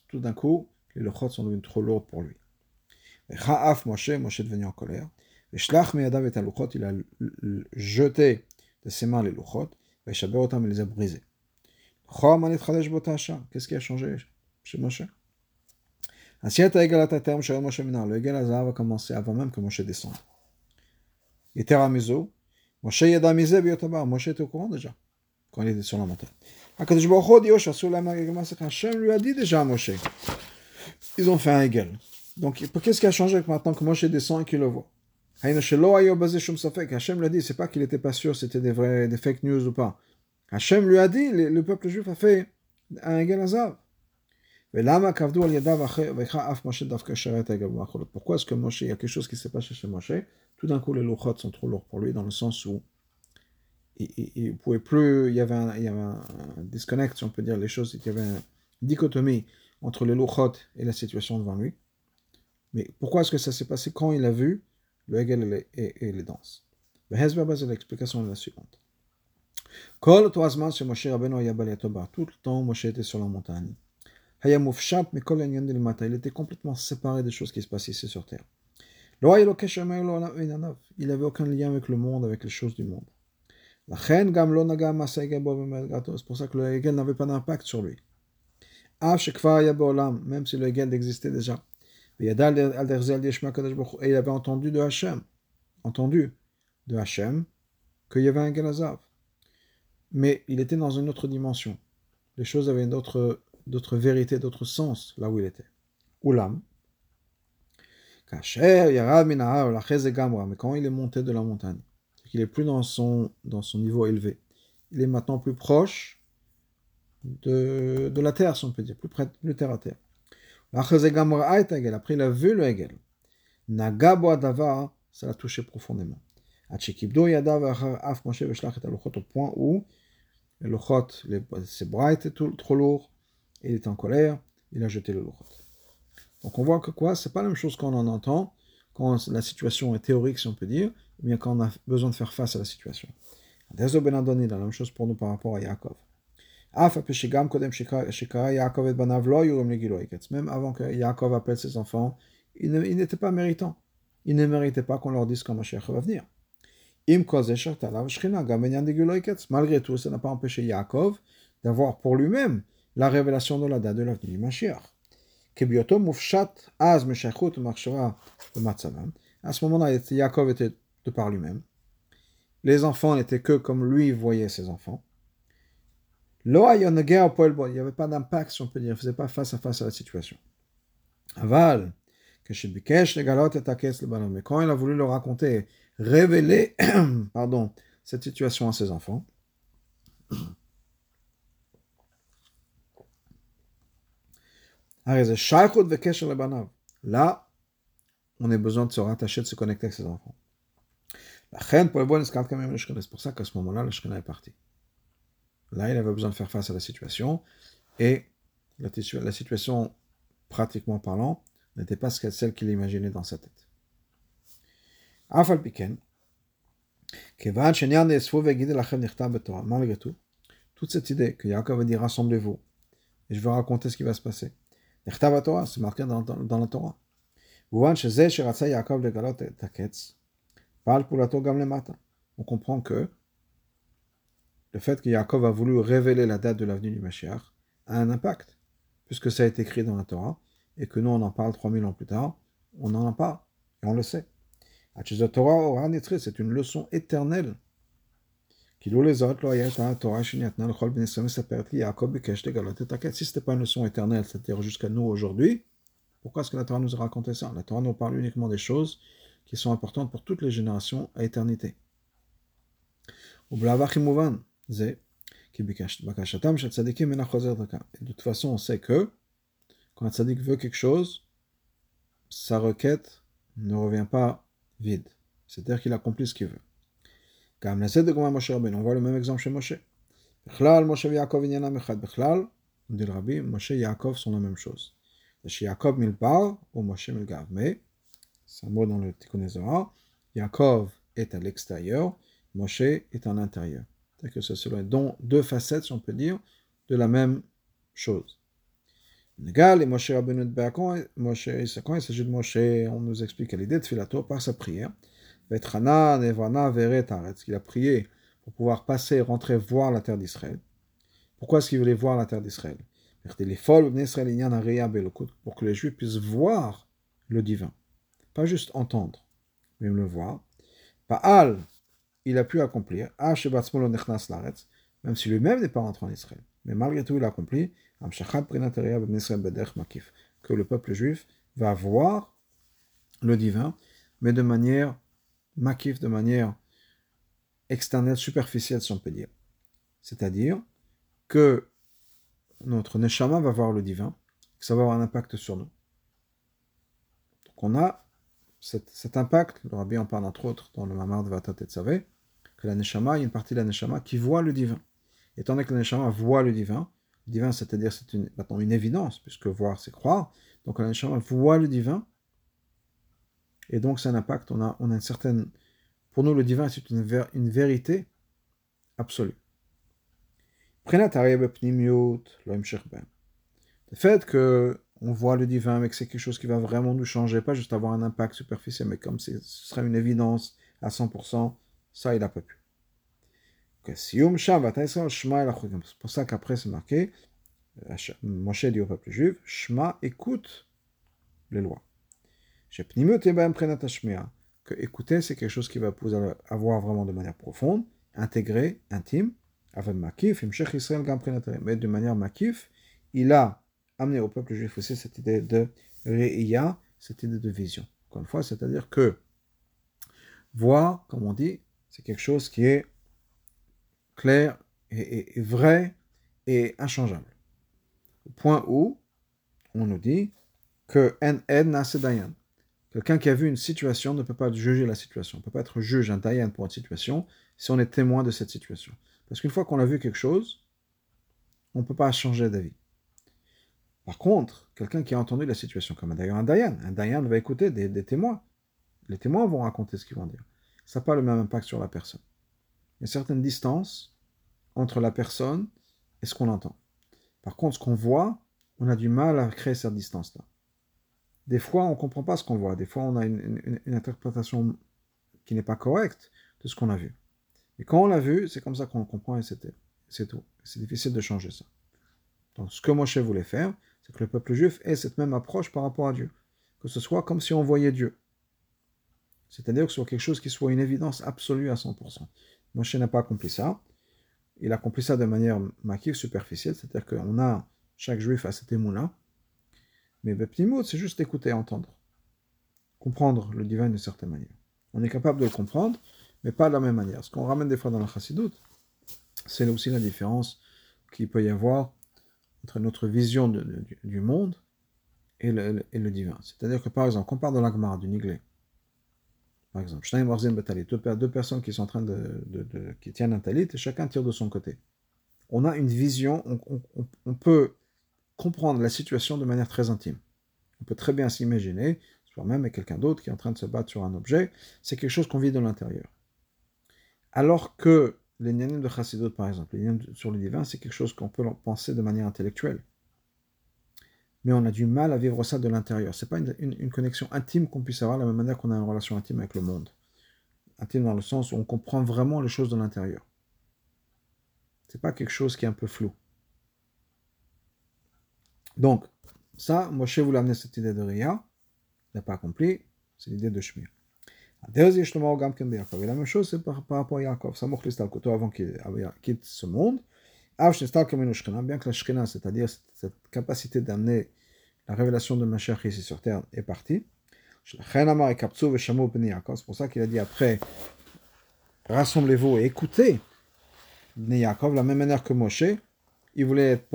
Tout d'un coup, les lochot sont devenus trop lourds pour lui. Moshe, Moshe est devenu en colère. Il a jeté de ses mains les lochot, et il les a brisés. Qu'est-ce qui a changé chez Moshe le Egel Azav a commencé avant même que Moshe descende. Il était Ramizo. Moshe Yadamizé Biotabar. Moshe était au courant déjà, quand il était sur la montagne. Akadosh Baruch dit, la Hashem lui a dit déjà à Moshe. Ils ont fait un Egel. Donc, qu'est-ce qui a changé maintenant que Moshe descend et qu'il le voit? Hachem lui a dit, c'est pas qu'il était pas sûr c'était des fake news ou pas. Hachem lui a dit, le, peuple juif a fait un Egel Azav. Pourquoi est-ce que Moshe, il y a quelque chose qui s'est passé chez Moshe? Tout d'un coup, les louchot sont trop lourds pour lui, dans le sens où il, ne pouvait plus, il y avait un, il disconnect, si on peut dire les choses, il y avait une dichotomie entre les louchot et la situation devant lui. Mais pourquoi est-ce que ça s'est passé quand il a vu le Hegel et, les danses? L'explication est la suivante. Tout le temps, Moshe était sur la montagne. Il était complètement séparé des choses qui se passaient ici sur Terre. Il n'avait aucun lien avec le monde, avec les choses du monde. C'est pour ça que le Hegel n'avait pas d'impact sur lui. Même si le Hegel existait déjà. Il avait entendu de Hachem, entendu de Hachem, qu'il y avait un Gelazav. mais il était dans une autre dimension. Les choses avaient d'autres vérités, d'autres sens là où il était. Oulam. Kacher, Yarad Minahar, mais quand il est monté de la montagne, qu'il est plus dans son, dans son niveau élevé, il est maintenant plus proche de, de la terre, si on peut dire, plus près de terre à terre. Après, il a vu le Hegel. Nagabo Adava, ça l'a touché profondément. Au point où le lochot, ses bras étaient trop lourds, il est en colère, il a jeté le lochot. Donc on voit que quoi? C'est pas la même chose quand on en entend, quand la situation est théorique, si on peut dire, ou bien quand on a besoin de faire face à la situation. Désolé Benadoni, la même chose pour nous par rapport à Yaakov. Même avant que Yaakov appelle ses enfants, il n'était pas méritant. Il ne méritait pas qu'on leur dise quand Mashiach va venir. Malgré tout, ça n'a pas empêché Yaakov d'avoir pour lui-même la révélation de la date de l'avenir du Mashiach. À ce moment-là, Yaakov était de par lui-même. Les enfants n'étaient que comme lui voyait ses enfants. Il n'y avait pas d'impact, si on peut dire. Il ne faisait pas face à face à la situation. Aval, mais quand il a voulu le raconter, révéler *coughs* pardon, cette situation à ses enfants, là, on a besoin de se rattacher, de se connecter avec ses enfants. C'est pour ça qu'à ce moment-là, le Shekhinah est parti. Là, il avait besoin de faire face à la situation, et la, la situation, pratiquement parlant, n'était pas celle qu'il imaginait dans sa tête. Malgré tout, toute cette idée que Yaakov a dit rassemblez-vous, et je vais raconter ce qui va se passer. C'est marqué dans, la Torah. On comprend que le fait que Yaakov a voulu révéler la date de l'avenue du Mashiach a un impact, puisque ça a été écrit dans la Torah, et que nous on en parle 3000 ans plus tard, on en parle, et on le sait. C'est une leçon éternelle. Si ce n'était pas une leçon éternelle, c'est-à-dire jusqu'à nous aujourd'hui, pourquoi est-ce que la Torah nous a raconté ça? La Torah nous parle uniquement des choses qui sont importantes pour toutes les générations à éternité. De toute façon, on sait que quand un tzaddik veut quelque chose, sa requête ne revient pas vide. C'est-à-dire qu'il accomplit ce qu'il veut. On voit le même exemple chez Moshe. Moshe Yaakov, on dit le rabbi, Moshe et Yaakov sont la même chose. Yaakov milbar ou Moshe milgav. Mais, c'est un mot dans le Tikkun Yaakov est à l'extérieur, Moshe est en l'intérieur. C'est-à-dire que ce sont deux facettes, si on peut dire, de la même chose. Moshe Rabbeinu de Moshe, il s'agit de Moshe, on nous explique l'idée de Filato par sa prière. Vetrana, Nevana, Veret, qu'il a prié pour pouvoir passer, rentrer, voir la terre d'Israël. Pourquoi est-ce qu'il voulait voir la terre d'Israël? Pour que les Juifs puissent voir le divin. Pas juste entendre, mais le voir. Baal, il a pu accomplir, même si lui-même n'est pas rentré en Israël. Mais malgré tout, il a accompli que le peuple juif va voir le divin, mais de manière makif, de manière externe, superficielle, si on peut dire. C'est-à-dire que notre neshama va voir le divin, que ça va avoir un impact sur nous. Donc on a cet, impact, le rabbi en parle entre autres dans le Mamar de Vatat et que la neshama, il y a une partie de la neshama qui voit le divin. Étant donné que la neshama voit le divin, divin, c'est-à-dire c'est une, maintenant une évidence, puisque voir, c'est croire. Donc, on voit le divin, et donc c'est un impact. On a, on a une certaine. Pour nous, le divin, c'est une, une vérité absolue. Le fait que on voit le divin, mais que c'est quelque chose qui va vraiment nous changer, pas juste avoir un impact superficiel, mais comme ce serait une évidence à 100%, ça, il n'a pas pu. C'est pour ça qu'après c'est marqué, euh, Moshe dit au peuple juif, Shema écoute les lois. Que écouter, c'est quelque chose qui va pouvoir avoir vraiment de manière profonde, intégrée, intime, Avec Makif, Israël Mais de manière Makif, il a amené au peuple juif aussi cette idée de Re'ia, cette idée de vision. Encore une fois, c'est-à-dire que voir, comme on dit, c'est quelque chose qui est clair et, vrai et inchangeable. Au point où on nous dit que en Quelqu'un qui a vu une situation ne peut pas juger la situation. On ne peut pas être juge, un dayan pour une situation, si on est témoin de cette situation. Parce qu'une fois qu'on a vu quelque chose, on ne peut pas changer d'avis. Par contre, quelqu'un qui a entendu la situation, comme d'ailleurs un dayan, un dayan va écouter des, témoins. Les témoins vont raconter ce qu'ils vont dire. Ça n'a pas le même impact sur la personne. Il y a certaines distances entre la personne et ce qu'on entend. Par contre, ce qu'on voit, on a du mal à créer cette distance-là. Des fois, on ne comprend pas ce qu'on voit. Des fois, on a une, interprétation qui n'est pas correcte de ce qu'on a vu. Et quand on l'a vu, c'est comme ça qu'on comprend et c'est tout. C'est difficile de changer ça. Donc, ce que Moshe voulait faire, c'est que le peuple juif ait cette même approche par rapport à Dieu. Que ce soit comme si on voyait Dieu. C'est-à-dire que ce soit quelque chose qui soit une évidence absolue à 100%. Moshe n'a pas accompli ça il accomplit ça de manière maquille, superficielle, c'est-à-dire qu'on a, chaque juif a cet émoulin, mais Beptimut, c'est juste écouter, entendre, comprendre le divin d'une certaine manière. On est capable de le comprendre, mais pas de la même manière. Ce qu'on ramène des fois dans la chassidoute, c'est aussi la différence qu'il peut y avoir entre notre vision du, monde et le, divin. C'est-à-dire que par exemple, on parle de l'agmar, du niglé, par exemple, deux personnes qui sont en train de, qui tiennent un talit et chacun tire de son côté. On a une vision, on, peut comprendre la situation de manière très intime. On peut très bien s'imaginer, soit même avec quelqu'un d'autre qui est en train de se battre sur un objet, c'est quelque chose qu'on vit de l'intérieur. Alors que les nianim de Chassidot, par exemple, les nianim sur le divin, c'est quelque chose qu'on peut penser de manière intellectuelle mais on a du mal à vivre ça de l'intérieur. C'est pas une, connexion intime qu'on puisse avoir de la même manière qu'on a une relation intime avec le monde. Intime dans le sens où on comprend vraiment les choses de l'intérieur. C'est pas quelque chose qui est un peu flou. Donc, ça, Moshe voulait amener cette idée de Ria, il n'a pas accompli, c'est l'idée de Shmir. Et la même chose, c'est par, rapport à Yaakov. Ça avant qu'il quitte ce monde, bien que la Shekhinah, c'est-à-dire cette capacité d'amener la révélation de Mashiach ici sur terre, est partie. C'est pour ça qu'il a dit après, rassemblez-vous et écoutez Bnei Yaakov, la même manière que Moshe, il voulait être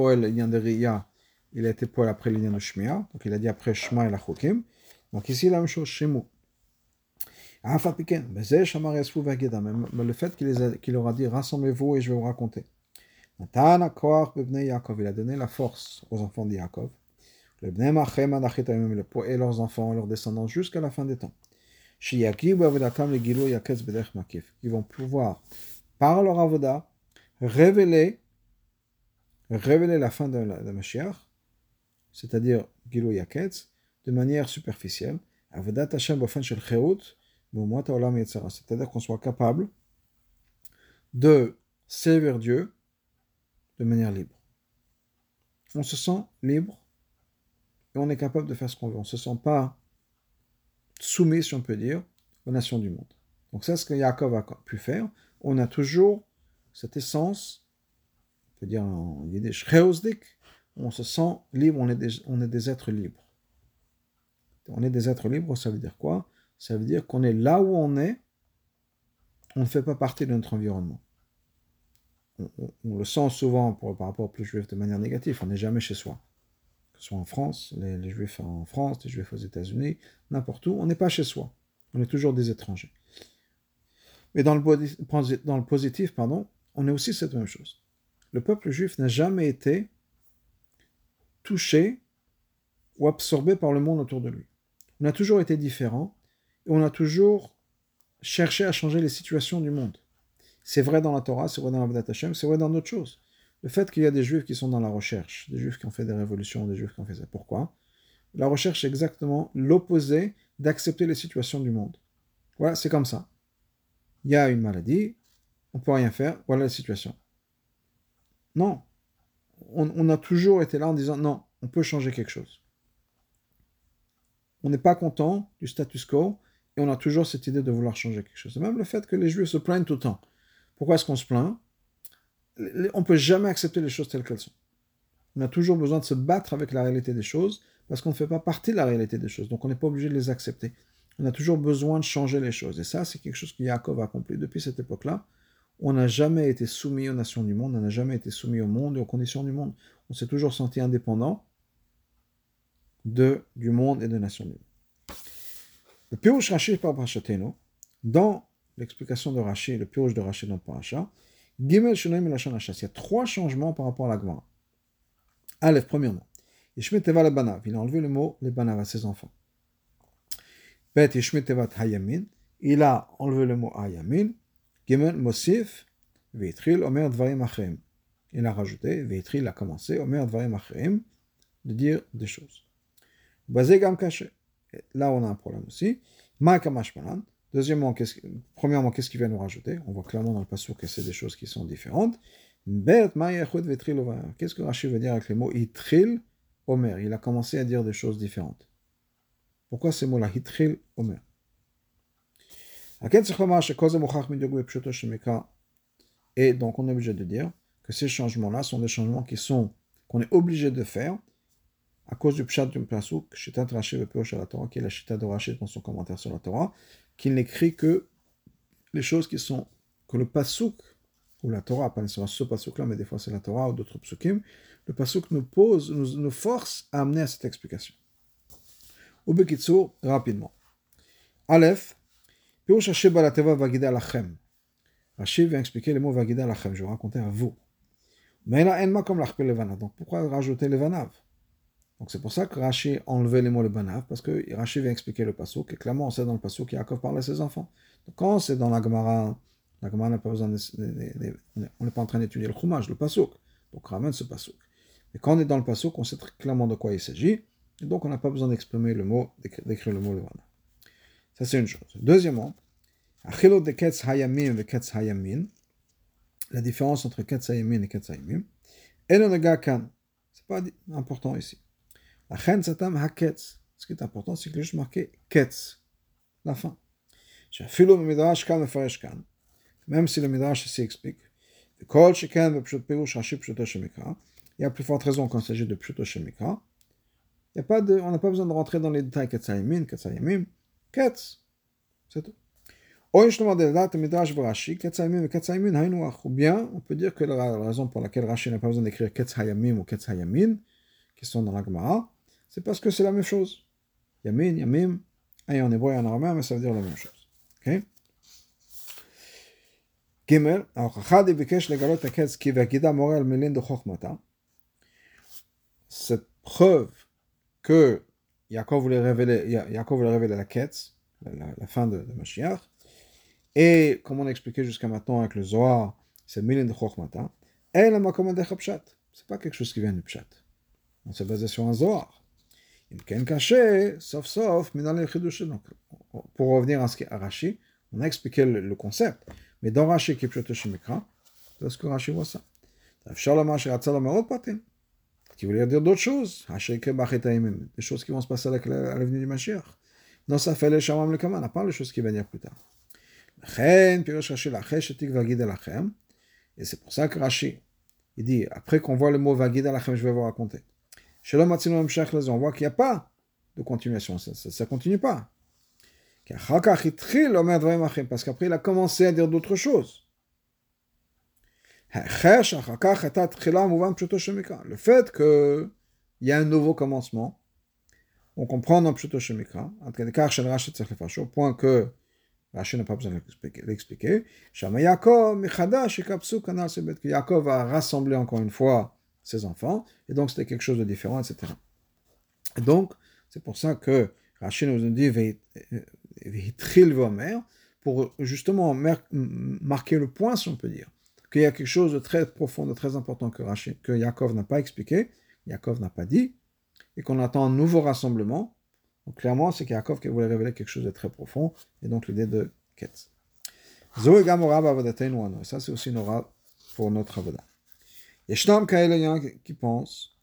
de Riya, il a été poël après Shmia, donc il a dit après Shema et la Chokim. Donc ici, la même chose, Shemu. Mais le fait qu'il leur a dit rassemblez-vous et je vais vous raconter. Il a donné la force aux enfants de Yaakov. Et leurs enfants, leurs descendants, jusqu'à la fin des temps. Qui vont pouvoir, par leur avoda, révéler, révéler la fin de la de c'est-à-dire Gilou Yaketz, de manière superficielle. C'est-à-dire qu'on soit capable de servir Dieu de manière libre. On se sent libre et on est capable de faire ce qu'on veut. On ne se sent pas soumis, si on peut dire, aux nations du monde. Donc c'est ce que Yaakov a pu faire. On a toujours cette essence, on peut dire en yiddish, on se sent libre, on est, des, on est des êtres libres. On est des êtres libres, ça veut dire quoi? Ça veut dire qu'on est là où on est, on ne fait pas partie de notre environnement on, le sent souvent par rapport aux plus juifs de manière négative. On n'est jamais chez soi. Que ce soit en France, les, juifs en France, les juifs aux États-Unis, n'importe où, on n'est pas chez soi. On est toujours des étrangers. Mais dans le, dans le positif, pardon, on est aussi cette même chose. Le peuple juif n'a jamais été touché ou absorbé par le monde autour de lui. On a toujours été différent et on a toujours cherché à changer les situations du monde. C'est vrai dans la Torah, c'est vrai dans la Hashem, c'est vrai dans d'autres choses. Le fait qu'il y a des juifs qui sont dans la recherche, des juifs qui ont fait des révolutions, des juifs qui ont fait ça. Pourquoi? La recherche est exactement l'opposé d'accepter les situations du monde. Voilà, c'est comme ça. Il y a une maladie, on peut rien faire, voilà la situation. Non. On, a toujours été là en disant non, on peut changer quelque chose. On n'est pas content du status quo et on a toujours cette idée de vouloir changer quelque chose. Même le fait que les juifs se plaignent tout le temps. Pourquoi est-ce qu'on se plaint? On ne peut jamais accepter les choses telles qu'elles sont. On a toujours besoin de se battre avec la réalité des choses parce qu'on ne fait pas partie de la réalité des choses. Donc on n'est pas obligé de les accepter. On a toujours besoin de changer les choses. Et ça, c'est quelque chose que Yaakov a accompli depuis cette époque-là. On n'a jamais été soumis aux nations du monde, on n'a jamais été soumis au monde et aux conditions du monde. On s'est toujours senti indépendant de, du monde et des nations du monde. Le Pirouche Rashi par Parashateno, dans l'explication de Rashi, le Pirouche de Rashi dans Parasha, Gimel et Il y a trois changements par rapport à la Gemara. Aleph, premièrement. Le Banav. Il a enlevé le mot les Banav à ses enfants. Bet Hayamin. Il a enlevé le mot Hayamin. Il a rajouté, Veitril a commencé, Omer Dvarim Achreim, de dire des choses. Basé. Là, on a un problème aussi. Deuxièmement, qu'est-ce, premièrement, qu'est-ce qu'il vient nous rajouter? On voit clairement dans le passage que c'est des choses qui sont différentes. Qu'est-ce que Rachid veut dire avec les mots Itril Omer? Il a commencé à dire des choses différentes. Pourquoi ces mots-là Itril Omer? Et donc on est obligé de dire que ces changements-là sont des changements qui sont qu'on est obligé de faire à cause du pshat du pasuk, Shitat Rashi la Torah, qui est la Shita de Rashi dans son commentaire sur la Torah, qu'il n'écrit que les choses qui sont, que le pasuk, ou la Torah, pas nécessairement ce pasuk-là, mais des fois c'est la Torah ou d'autres psukim, le pasuk nous pose, nous, force à amener à cette explication. Ubekitsu, rapidement. Aleph, Pirush Hashem Balateva Vagida Lachem. Rashi vient expliquer les mots Vagida Lachem, je vais raconter à vous. Mais là, Enma comme l'Achpel Levanav. Donc pourquoi rajouter Levanav donc c'est pour ça que Rashi a enlevé les mots le banav, parce que Rashi vient expliquer le pasuk, et clairement on sait dans le pasuk qu'Yaakov parle à ses enfants. Donc quand c'est dans la Gemara, la Gemara n'a pas besoin on n'est pas en train d'étudier le chumage, le pasuk. Donc ramène ce pasuk. Mais quand on est dans le pasuk, on sait très clairement de quoi il s'agit, et donc on n'a pas besoin d'exprimer le mot, d'écrire le mot le banav. Ça c'est une chose. Deuxièmement, Achilo de Ketz Hayamim et Ketz Hayamin, la différence entre Ketz Hayamin et Ketz Hayamim, et le Nagakan, c'est pas important ici. La chen satam haketz. Ce qui est important, c'est est juste marqué ketz, la fin. Même si le midrash ici explique. Il y a plus forte raison quand il s'agit de Pshuto Shemikra. Il y a pas de, on n'a pas besoin de rentrer dans les détails Ketzayimin, Ketzayimim, Ketz. C'est tout. Ou bien, on peut dire que la raison pour laquelle Rashi n'a pas besoin d'écrire Ketz Hayamim ou Ketz Hayamin, qui sont dans la Gemara, c'est parce que c'est la même chose. Yamin, Yamim, et en hébreu et en arabe, mais ça veut dire la même chose. Ok Gimel, alors, Chad bikesh legalot aketz ki vagida moral melin de chokhmata. Cette preuve que Yaakov voulait révéler, Yaakov voulait révéler la ketz, la, la, fin de, de Mashiach, et comme on a expliqué jusqu'à maintenant avec le Zohar, c'est melin de chokhmata, et la makomad de pshat. C'est pas quelque chose qui vient du pshat. On s'est basé sur un Zohar caché, sauf sauf, mais dans les Donc, pour revenir à ce qu'est Rashi, on a expliqué le, concept. Mais dans Rashi qui est plutôt Shemikra, c'est ce que Rashi voit ça. Qui voulait dire d'autres choses. Des choses qui vont se passer à l'avenir du Mashiach. Ça fait les Shamam le Kaman, à part les choses qui vont venir plus tard. Et c'est pour ça que Rashi, il dit, après qu'on voit le mot Vagid Alachem, je vais vous raconter. On voit qu'il n'y a pas de continuation, ça ne continue pas. Parce qu'après, il a commencé à dire d'autres choses. Le fait qu'il y a un nouveau commencement, on comprend dans Pshuto Shemikra, au point que Rashi n'a pas besoin de l'expliquer. Yaakov a rassemblé encore une fois ses enfants, et donc c'était quelque chose de différent, etc. Et donc, c'est pour ça que Rachid nous dit pour justement marquer le point, si on peut dire, qu'il y a quelque chose de très profond, de très important que, Yaakov n'a pas expliqué, Yaakov n'a pas dit, et qu'on attend un nouveau rassemblement. Donc clairement, c'est Yaakov qui voulait révéler quelque chose de très profond, et donc l'idée de quête. Zoé Gamora ça c'est aussi une aura pour notre Avoda. Yeshnam Kaelayan qui pense,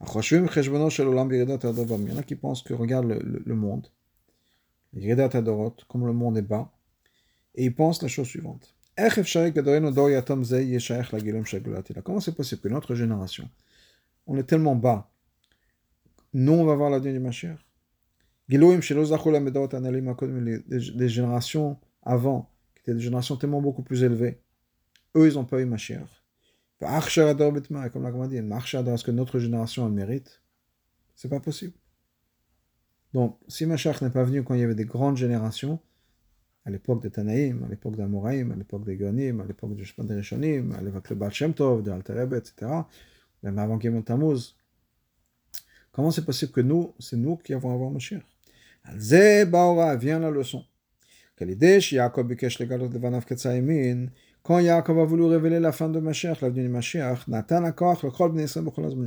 Achoshvim Cheshbono Shel il y en a qui pensent que regarde le, monde, comme le monde est bas, et ils pensent la chose suivante. Comment c'est possible que notre génération, on est tellement bas, nous on va voir la du Mashiach des générations avant, qui étaient des générations tellement beaucoup plus élevées, eux ils n'ont pas eu Mashiach. Comme la dit, est-ce que notre génération elle mérite. C'est pas possible. Donc, si Mashiach n'est pas venu quand il y avait des grandes générations, à l'époque des Tanaïm, à l'époque d'Amoraïm, à l'époque des Gonim, à l'époque de des Rishonim, à l'époque de Baal Shem Tov, de Alterebe, etc., même avant Gimel Tammuz, comment c'est possible que nous, c'est nous qui avons avoir Mashiach? Al Ze Baora, vient la leçon. Quand Yaakov a voulu révéler la fin de Mashiach, l'avenue de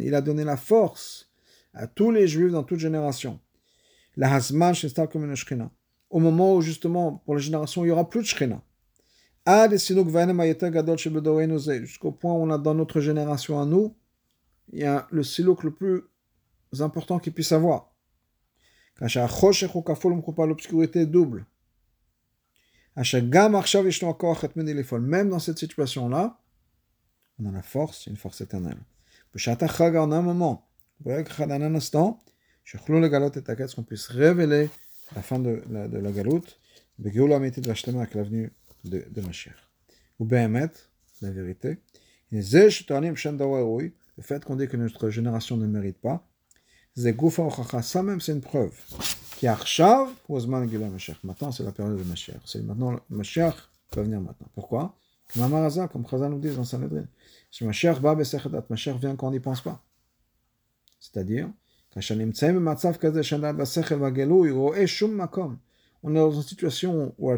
il a donné la force à tous les juifs dans toute génération. La Hasman, comme une au moment où justement, pour la génération, il n'y aura plus de Shekhinah. Jusqu'au point où on a dans notre génération à nous, il y a le silouk le plus important qu'il puisse avoir. L'obscurité double. Même dans cette situation-là, on a la force, une force éternelle. En un moment, en un instant, qu'on puisse révéler la fin de la, de la galoute, avec l'avenue de, de Mashiach. Ou Behemet, la vérité, le fait qu'on dit que notre génération ne mérite pas, ça même c'est une preuve. Qui Maintenant c'est la période de Mashiach. C'est maintenant Mashiach va venir maintenant. Pourquoi? Comme comme Chazal nous dit dans Sanhedrin. Mashiach Mashiach vient quand on n'y pense pas. C'est-à-dire, on est dans une situation où,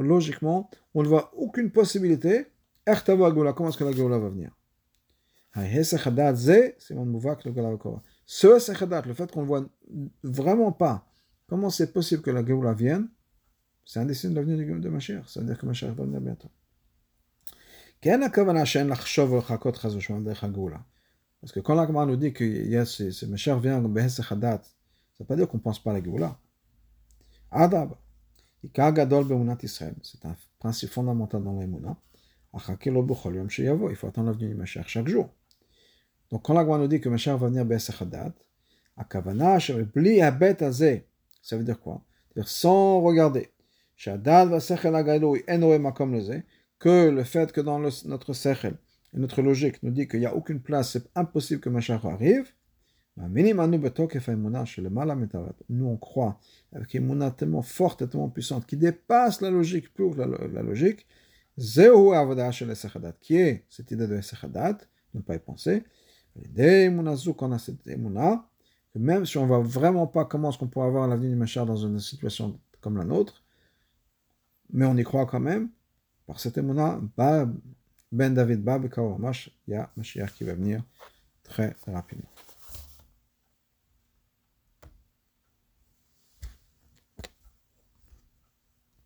logiquement, on ne voit aucune possibilité. Comment est-ce que la Géoula va venir Ce le fait qu'on ne voit vraiment pas comment c'est possible que la Géoula vienne, c'est un des signes de l'avenir de que va venir bientôt. Quelle est la parce que quand l'Agma nous dit que yes, c'est Mashiach vient ça ne veut pas dire qu'on ne pense pas à la Géoula. Adab. C'est un principe fondamental dans l'Emouna. Il faut attendre l'avenir du Mashiach chaque jour. Donc quand l'Agma nous dit que Mashiach va venir ça veut dire quoi? C'est-à-dire sans regarder. Que le fait que dans notre Sechel, et notre logique nous dit qu'il n'y a aucune place, c'est impossible que Mashiach arrive, nous on croit avec une tellement forte tellement puissante qui dépasse la logique, plus la, la logique, qui est cette idée de Esechadat, ne pas y penser, qu'on a cette émouna, que même si on ne voit vraiment pas comment est-ce qu'on pourrait avoir l'avenir du Mashiach dans une situation comme la nôtre, mais on y croit quand même, par cette émouna, ben David Bab, il y a Mashiach qui va venir très rapidement.